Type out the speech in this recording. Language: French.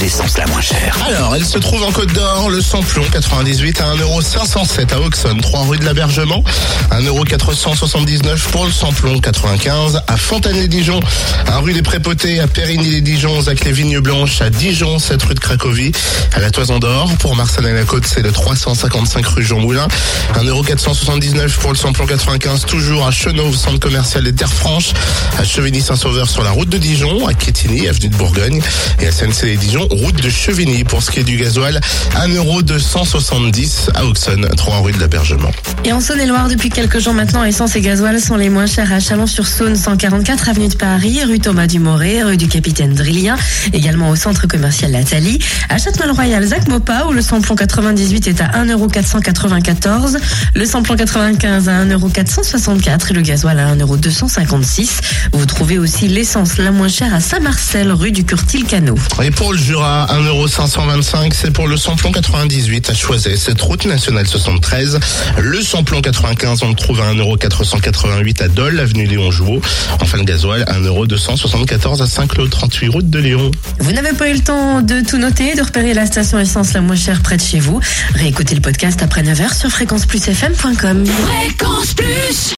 L'essence la moins chère Alors, elle se trouve en Côte d'Or, le samplon 98 à 1,507€ à Auxonne, 3 rue de l'Abergement, 1,479€ pour le samplon 95 à Fontaine-les-Dijon, 1 rue des Prépotés à Périgny-les-Dijon, Zac les Vignes Blanches à Dijon, 7 rue de Cracovie, à la Toison d'Or. Pour Marseille la Côte, c'est le 355 rue Jean Moulin, 1,479€ pour le samplon 95, toujours à Chenauve, centre commercial des Terres Franches, à Chevigny-Saint-Sauveur sur la route de Dijon, à Quétigny, avenue de Bourgogne, et à SNC-les-Dijon, route de Chevigny. Pour ce qui est du gasoil, 1,270€ à Auxonne, 3 rue de l'Abergement. Et en Saône-et-Loire, depuis quelques jours maintenant, essence et gasoil sont les moins chers à Chalon-sur-Saône, 144 avenue de Paris, rue Thomas Dumoré, rue du Capitaine Drillien, également au centre commercial Lathalie, à Châtenois-le-Royal, Zac Mopa, où le samplon 98 est à 1,494€, le samplon 95 à 1,464€ et le gasoil à 1,256€. Vous trouvez aussi l'essence la moins chère à Saint-Marcel, rue du Curtil-Canot. Et pour le Jura, 1,525€, c'est pour le samplon 98 à Choiset, cette route nationale 73. Le samplon 95, on le trouve à 1,488€ à Dole, avenue Léon Jouot. Enfin, le gasoil, 1,274€ à Saint-Claude, 38 route de Léon. Vous n'avez pas eu le temps de tout noter, de repérer la station essence la moins chère près de chez vous. Réécoutez le podcast après 9h sur fréquenceplusfm.com. Fréquence Plus